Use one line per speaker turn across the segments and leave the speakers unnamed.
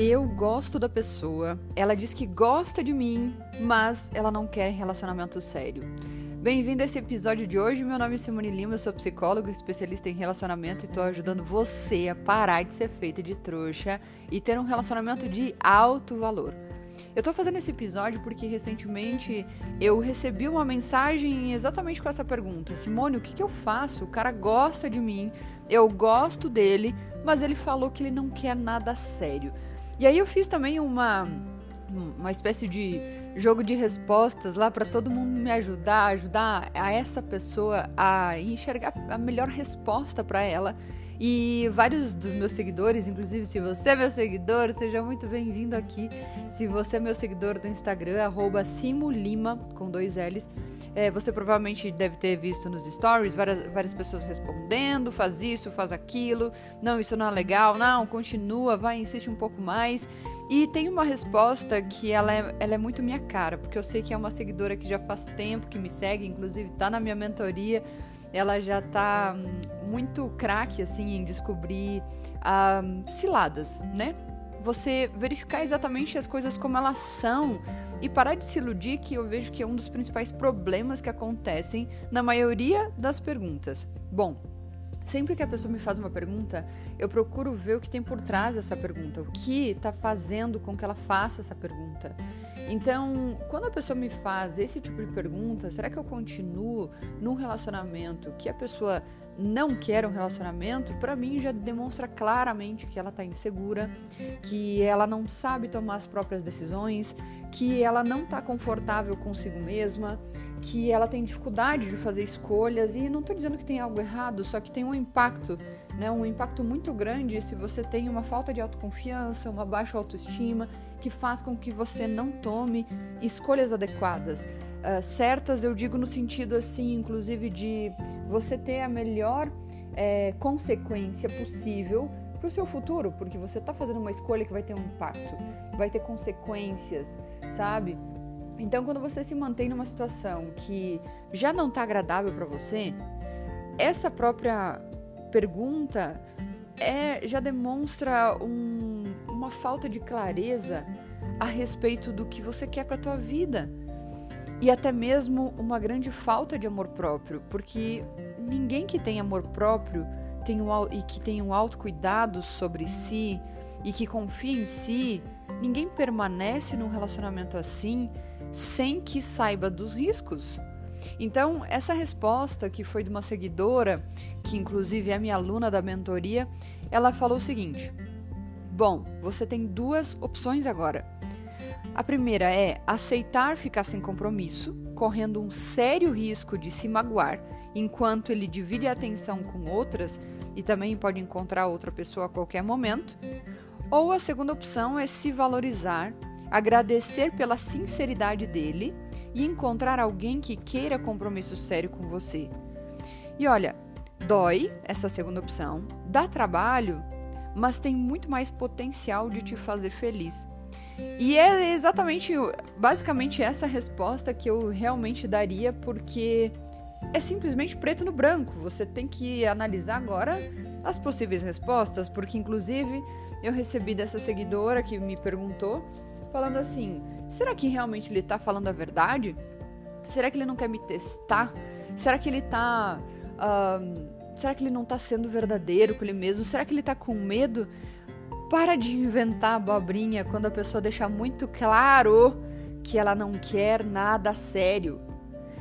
eu gosto da pessoa, ela diz que gosta de mim, mas ela não quer relacionamento sério. Bem-vindo a esse episódio de hoje. Meu nome é Simone Lima, eu sou psicóloga, especialista em relacionamento e estou ajudando você a parar de ser feita de trouxa e ter um relacionamento de alto valor. Eu tô fazendo esse episódio porque recentemente eu recebi uma mensagem exatamente com essa pergunta: Simone, o que, que eu faço? O cara gosta de mim, eu gosto dele, mas ele falou que ele não quer nada sério. E aí eu fiz também uma uma espécie de jogo de respostas lá para todo mundo me ajudar, ajudar a essa pessoa a enxergar a melhor resposta para ela. E vários dos meus seguidores, inclusive se você é meu seguidor, seja muito bem-vindo aqui. Se você é meu seguidor do Instagram, arroba Simulima, com dois L's, é, você provavelmente deve ter visto nos stories várias, várias pessoas respondendo, faz isso, faz aquilo, não, isso não é legal, não, continua, vai, insiste um pouco mais. E tem uma resposta que ela é, ela é muito minha cara, porque eu sei que é uma seguidora que já faz tempo que me segue, inclusive tá na minha mentoria, ela já tá hum, muito craque assim em descobrir ah, ciladas, né? Você verificar exatamente as coisas como elas são e parar de se iludir que eu vejo que é um dos principais problemas que acontecem na maioria das perguntas. Bom, sempre que a pessoa me faz uma pergunta, eu procuro ver o que tem por trás dessa pergunta, o que está fazendo com que ela faça essa pergunta. Então, quando a pessoa me faz esse tipo de pergunta, será que eu continuo num relacionamento que a pessoa não quer um relacionamento? Para mim já demonstra claramente que ela está insegura, que ela não sabe tomar as próprias decisões, que ela não está confortável consigo mesma, que ela tem dificuldade de fazer escolhas e não estou dizendo que tem algo errado, só que tem um impacto, né, um impacto muito grande se você tem uma falta de autoconfiança, uma baixa autoestima que faz com que você não tome escolhas adequadas. Uh, certas, eu digo no sentido assim, inclusive de você ter a melhor é, consequência possível para o seu futuro, porque você está fazendo uma escolha que vai ter um impacto, vai ter consequências, sabe? Então, quando você se mantém numa situação que já não está agradável para você, essa própria pergunta é, já demonstra um, uma falta de clareza a respeito do que você quer para a tua vida. E até mesmo uma grande falta de amor próprio, porque ninguém que tem amor próprio tem um, e que tem um autocuidado sobre si e que confia em si, ninguém permanece num relacionamento assim sem que saiba dos riscos. Então, essa resposta que foi de uma seguidora, que inclusive é minha aluna da mentoria, ela falou o seguinte: Bom, você tem duas opções agora. A primeira é aceitar ficar sem compromisso, correndo um sério risco de se magoar, enquanto ele divide a atenção com outras e também pode encontrar outra pessoa a qualquer momento. Ou a segunda opção é se valorizar, agradecer pela sinceridade dele e encontrar alguém que queira compromisso sério com você. E olha, dói essa segunda opção, dá trabalho, mas tem muito mais potencial de te fazer feliz. E é exatamente, basicamente essa resposta que eu realmente daria, porque é simplesmente preto no branco. Você tem que analisar agora as possíveis respostas, porque inclusive eu recebi dessa seguidora que me perguntou, falando assim: será que realmente ele tá falando a verdade? Será que ele não quer me testar? Será que ele tá. Uh, será que ele não tá sendo verdadeiro com ele mesmo? Será que ele tá com medo? Para de inventar abobrinha quando a pessoa deixa muito claro que ela não quer nada sério.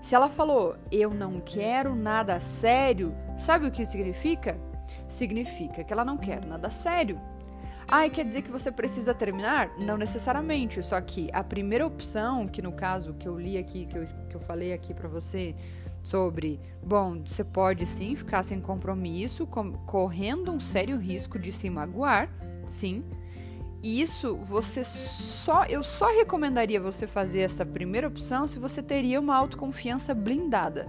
Se ela falou, eu não quero nada sério, sabe o que significa? Significa que ela não quer nada sério. Ah, quer dizer que você precisa terminar? Não necessariamente, só que a primeira opção, que no caso que eu li aqui, que eu, que eu falei aqui para você, sobre, bom, você pode sim ficar sem compromisso, com, correndo um sério risco de se magoar, sim, isso você só eu só recomendaria você fazer essa primeira opção se você teria uma autoconfiança blindada,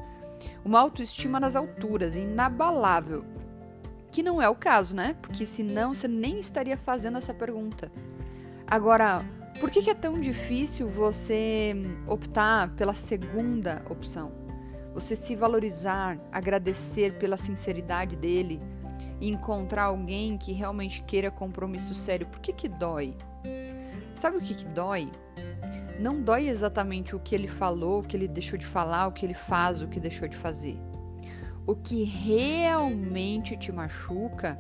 uma autoestima nas alturas, inabalável. Que não é o caso, né? Porque senão você nem estaria fazendo essa pergunta. Agora, por que, é tão difícil você optar pela segunda opção? Você se valorizar, agradecer pela sinceridade dele, e encontrar alguém que realmente queira compromisso sério, por que que dói? Sabe o que, que dói? Não dói exatamente o que ele falou, o que ele deixou de falar, o que ele faz, o que deixou de fazer. O que realmente te machuca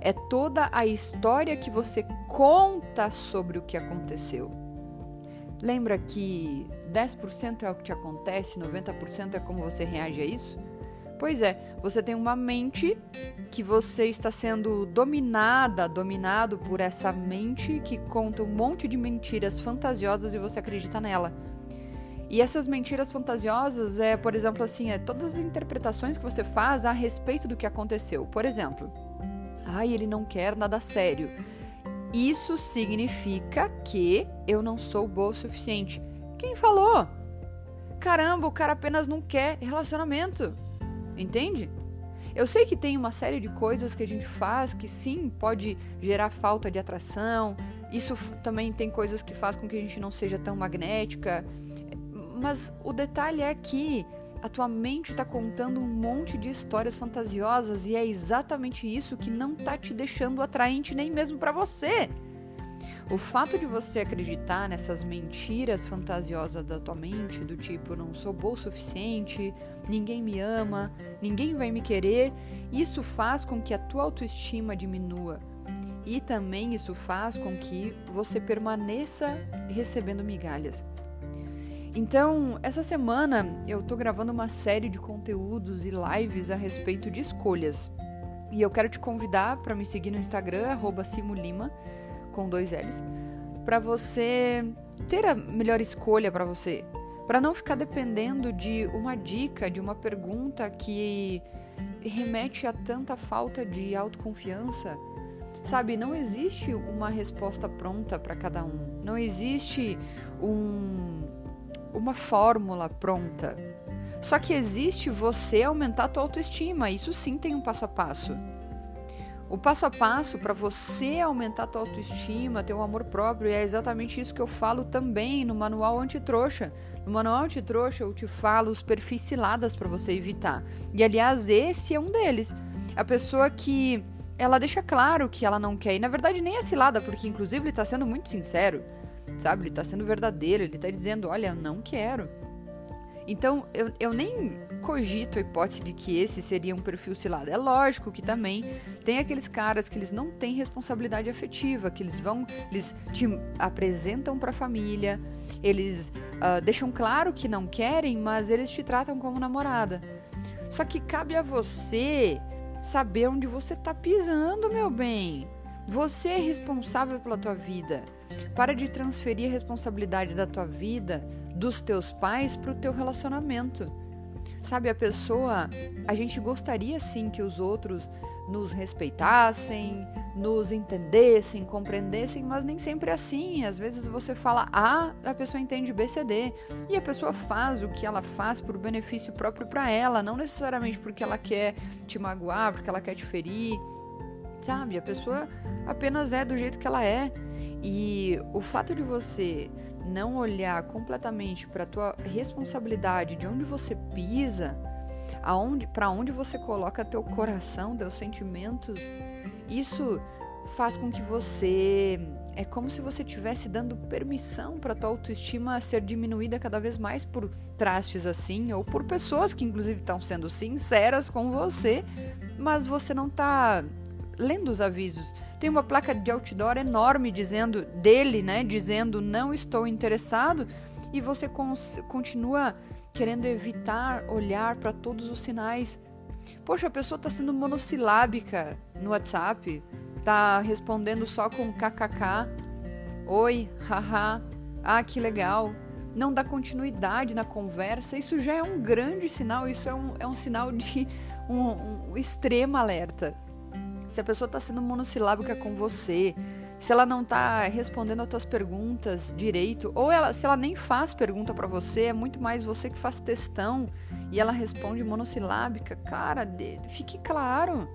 é toda a história que você conta sobre o que aconteceu. Lembra que 10% é o que te acontece, 90% é como você reage a isso? Pois é, você tem uma mente que você está sendo dominada, dominado por essa mente que conta um monte de mentiras fantasiosas e você acredita nela. E essas mentiras fantasiosas é, por exemplo, assim, é todas as interpretações que você faz a respeito do que aconteceu. Por exemplo, ai, ele não quer nada sério. Isso significa que eu não sou boa o suficiente. Quem falou? Caramba, o cara apenas não quer relacionamento. Entende? Eu sei que tem uma série de coisas que a gente faz que sim pode gerar falta de atração. Isso também tem coisas que faz com que a gente não seja tão magnética. Mas o detalhe é que a tua mente está contando um monte de histórias fantasiosas e é exatamente isso que não está te deixando atraente nem mesmo para você. O fato de você acreditar nessas mentiras fantasiosas da tua mente, do tipo não sou bom o suficiente, ninguém me ama, ninguém vai me querer, isso faz com que a tua autoestima diminua. E também isso faz com que você permaneça recebendo migalhas. Então, essa semana eu tô gravando uma série de conteúdos e lives a respeito de escolhas. E eu quero te convidar para me seguir no Instagram, simulima com dois L's, para você ter a melhor escolha para você, para não ficar dependendo de uma dica, de uma pergunta que remete a tanta falta de autoconfiança. Sabe, não existe uma resposta pronta para cada um. Não existe um, uma fórmula pronta. Só que existe você aumentar a tua autoestima. Isso sim tem um passo a passo. O passo a passo para você aumentar a tua autoestima, ter um amor próprio, é exatamente isso que eu falo também no manual antitrouxa. No manual antitrouxa eu te falo os perfis ciladas para você evitar. E aliás, esse é um deles. A pessoa que ela deixa claro que ela não quer, e na verdade nem é cilada, porque inclusive ele está sendo muito sincero, sabe? Ele está sendo verdadeiro, ele está dizendo: Olha, eu não quero. Então, eu, eu nem cogito a hipótese de que esse seria um perfil cilado. É lógico que também tem aqueles caras que eles não têm responsabilidade afetiva, que eles vão, eles te apresentam para a família, eles uh, deixam claro que não querem, mas eles te tratam como namorada. Só que cabe a você saber onde você tá pisando, meu bem. Você é responsável pela tua vida. Para de transferir a responsabilidade da tua vida dos teus pais para o teu relacionamento. Sabe, a pessoa, a gente gostaria sim que os outros nos respeitassem, nos entendessem, compreendessem, mas nem sempre é assim. Às vezes você fala A, a pessoa entende B, C, D. E a pessoa faz o que ela faz por benefício próprio para ela, não necessariamente porque ela quer te magoar, porque ela quer te ferir. Sabe, a pessoa apenas é do jeito que ela é. E o fato de você não olhar completamente para a tua responsabilidade de onde você pisa, aonde, para onde você coloca teu coração, teus sentimentos, isso faz com que você é como se você estivesse dando permissão para tua autoestima ser diminuída cada vez mais por trastes assim ou por pessoas que inclusive estão sendo sinceras com você, mas você não está lendo os avisos tem uma placa de outdoor enorme dizendo dele, né, dizendo não estou interessado e você continua querendo evitar olhar para todos os sinais. Poxa, a pessoa está sendo monossilábica no WhatsApp, tá respondendo só com kkk, oi, haha, ah, que legal. Não dá continuidade na conversa, isso já é um grande sinal, isso é um, é um sinal de um, um extremo alerta se a pessoa está sendo monossilábica com você, se ela não está respondendo as tuas perguntas direito, ou ela, se ela nem faz pergunta para você, é muito mais você que faz testão e ela responde monossilábica, cara, fique claro,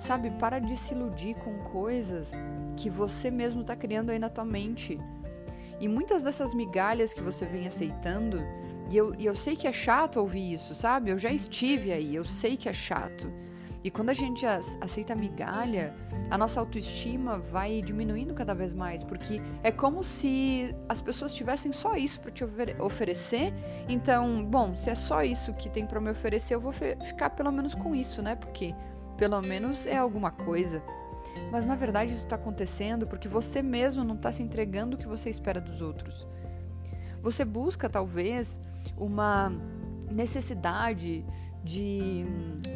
sabe? Para de se iludir com coisas que você mesmo está criando aí na tua mente. E muitas dessas migalhas que você vem aceitando, e eu, e eu sei que é chato ouvir isso, sabe? Eu já estive aí, eu sei que é chato. E quando a gente aceita migalha, a nossa autoestima vai diminuindo cada vez mais, porque é como se as pessoas tivessem só isso para te oferecer. Então, bom, se é só isso que tem para me oferecer, eu vou ficar pelo menos com isso, né? Porque pelo menos é alguma coisa. Mas na verdade isso está acontecendo porque você mesmo não está se entregando o que você espera dos outros. Você busca talvez uma necessidade de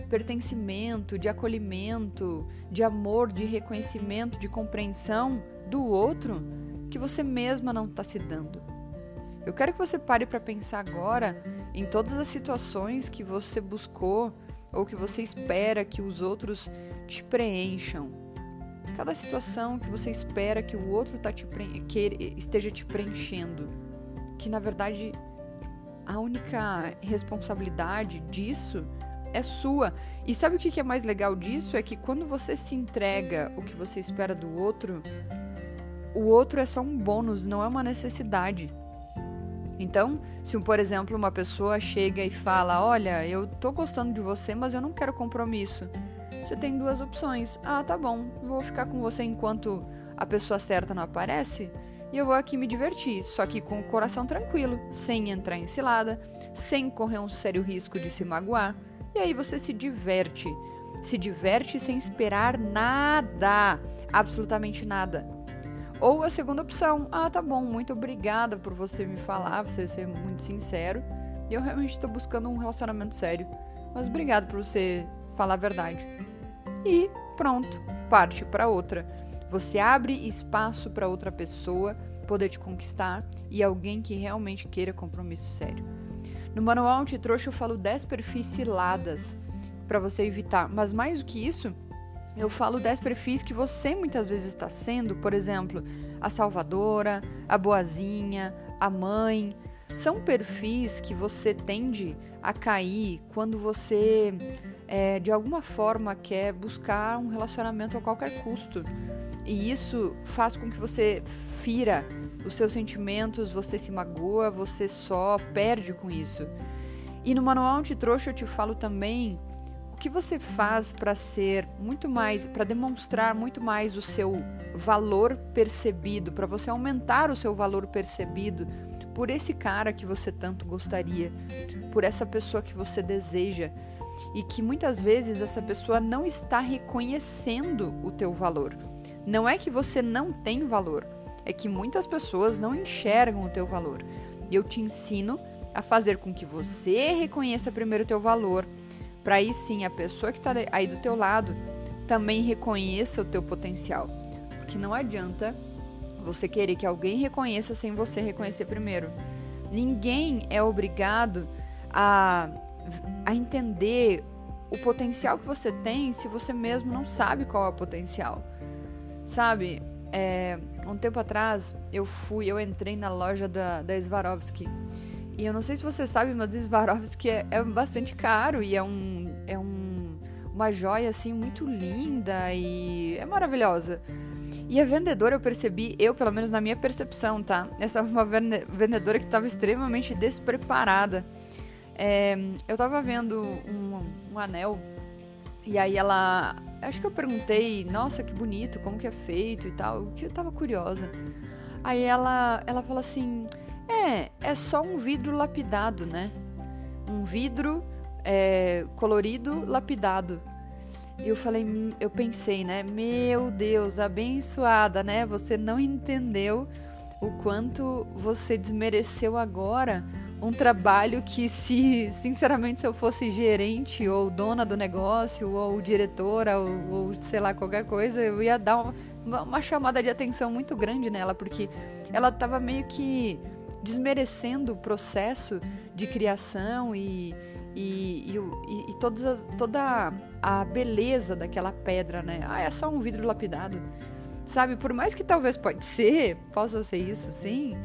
pertencimento, de acolhimento, de amor, de reconhecimento, de compreensão do outro que você mesma não está se dando. Eu quero que você pare para pensar agora em todas as situações que você buscou ou que você espera que os outros te preencham. Cada situação que você espera que o outro tá te esteja te preenchendo. Que na verdade a única responsabilidade disso é sua. E sabe o que é mais legal disso? É que quando você se entrega o que você espera do outro, o outro é só um bônus, não é uma necessidade. Então, se por exemplo uma pessoa chega e fala: Olha, eu tô gostando de você, mas eu não quero compromisso. Você tem duas opções. Ah, tá bom, vou ficar com você enquanto a pessoa certa não aparece e eu vou aqui me divertir, só que com o coração tranquilo, sem entrar em cilada, sem correr um sério risco de se magoar. E aí você se diverte. Se diverte sem esperar nada, absolutamente nada. Ou a segunda opção, ah, tá bom, muito obrigada por você me falar, você ser muito sincero. Eu realmente estou buscando um relacionamento sério. Mas obrigado por você falar a verdade. E pronto, parte para outra. Você abre espaço para outra pessoa poder te conquistar e alguém que realmente queira compromisso sério. No manual anti-trouxa eu falo 10 perfis ciladas para você evitar, mas mais do que isso, eu falo 10 perfis que você muitas vezes está sendo, por exemplo, a salvadora, a boazinha, a mãe. São perfis que você tende a cair quando você, é, de alguma forma, quer buscar um relacionamento a qualquer custo. E isso faz com que você fira os seus sentimentos, você se magoa, você só perde com isso. E no manual antitrouxa eu te falo também o que você faz para ser muito mais, para demonstrar muito mais o seu valor percebido, para você aumentar o seu valor percebido por esse cara que você tanto gostaria, por essa pessoa que você deseja e que muitas vezes essa pessoa não está reconhecendo o teu valor. Não é que você não tem valor, é que muitas pessoas não enxergam o teu valor. Eu te ensino a fazer com que você reconheça primeiro o teu valor, para aí sim a pessoa que está aí do teu lado também reconheça o teu potencial. Porque não adianta você querer que alguém reconheça sem você reconhecer primeiro. Ninguém é obrigado a, a entender o potencial que você tem se você mesmo não sabe qual é o potencial. Sabe, é, um tempo atrás eu fui, eu entrei na loja da, da Swarovski. E eu não sei se você sabe, mas Swarovski é, é bastante caro e é um, é um, uma joia assim muito linda e é maravilhosa. E a vendedora eu percebi, eu pelo menos na minha percepção, tá? Essa é uma vendedora que estava extremamente despreparada. É, eu tava vendo um, um anel e aí ela. Acho que eu perguntei, nossa, que bonito, como que é feito e tal, que eu tava curiosa. Aí ela, ela falou assim: é, é só um vidro lapidado, né? Um vidro é, colorido lapidado. E eu falei, eu pensei, né? Meu Deus, abençoada, né? Você não entendeu o quanto você desmereceu agora um trabalho que se, sinceramente, se eu fosse gerente ou dona do negócio ou diretora ou, ou sei lá, qualquer coisa, eu ia dar uma, uma chamada de atenção muito grande nela, porque ela estava meio que desmerecendo o processo de criação e, e, e, e todas as, toda a beleza daquela pedra, né? Ah, é só um vidro lapidado. Sabe, por mais que talvez pode ser, possa ser isso, sim,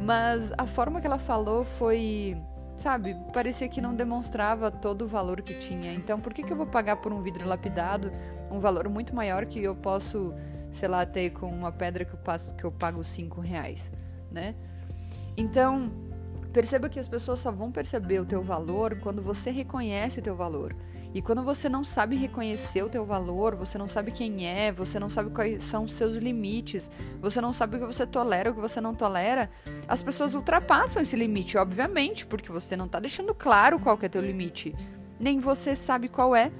mas a forma que ela falou foi, sabe, parecia que não demonstrava todo o valor que tinha. Então, por que, que eu vou pagar por um vidro lapidado um valor muito maior que eu posso, sei lá, ter com uma pedra que eu, passo, que eu pago 5 reais, né? Então, perceba que as pessoas só vão perceber o teu valor quando você reconhece o teu valor. E quando você não sabe reconhecer o teu valor, você não sabe quem é, você não sabe quais são os seus limites, você não sabe o que você tolera, o que você não tolera, as pessoas ultrapassam esse limite, obviamente, porque você não está deixando claro qual é teu limite. Nem você sabe qual é.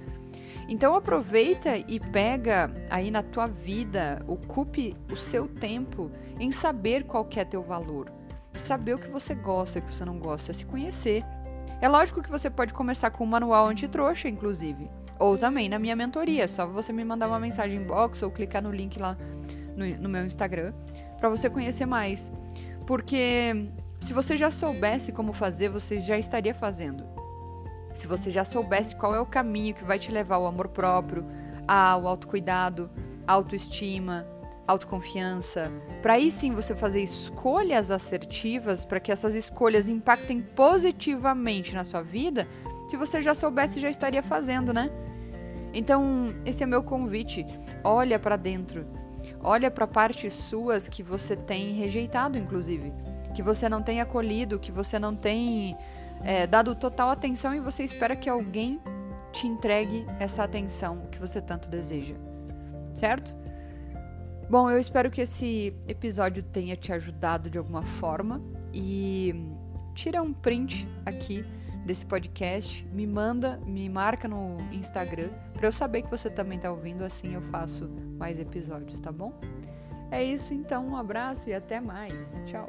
Então aproveita e pega aí na tua vida, ocupe o seu tempo em saber qual é teu valor. Saber o que você gosta, o que você não gosta, se conhecer. É lógico que você pode começar com um manual anti-trouxa, inclusive. Ou também na minha mentoria. É só você me mandar uma mensagem inbox ou clicar no link lá no, no meu Instagram para você conhecer mais. Porque se você já soubesse como fazer, você já estaria fazendo. Se você já soubesse qual é o caminho que vai te levar ao amor próprio, ao autocuidado, autoestima, autoconfiança, para aí sim você fazer escolhas assertivas para que essas escolhas impactem positivamente na sua vida, se você já soubesse, já estaria fazendo, né? Então, esse é meu convite. Olha para dentro. Olha para partes suas que você tem rejeitado, inclusive. Que você não tem acolhido, que você não tem é, dado total atenção e você espera que alguém te entregue essa atenção que você tanto deseja. Certo? Bom, eu espero que esse episódio tenha te ajudado de alguma forma e tira um print aqui desse podcast, me manda, me marca no Instagram para eu saber que você também está ouvindo, assim eu faço mais episódios, tá bom? É isso então, um abraço e até mais. Tchau.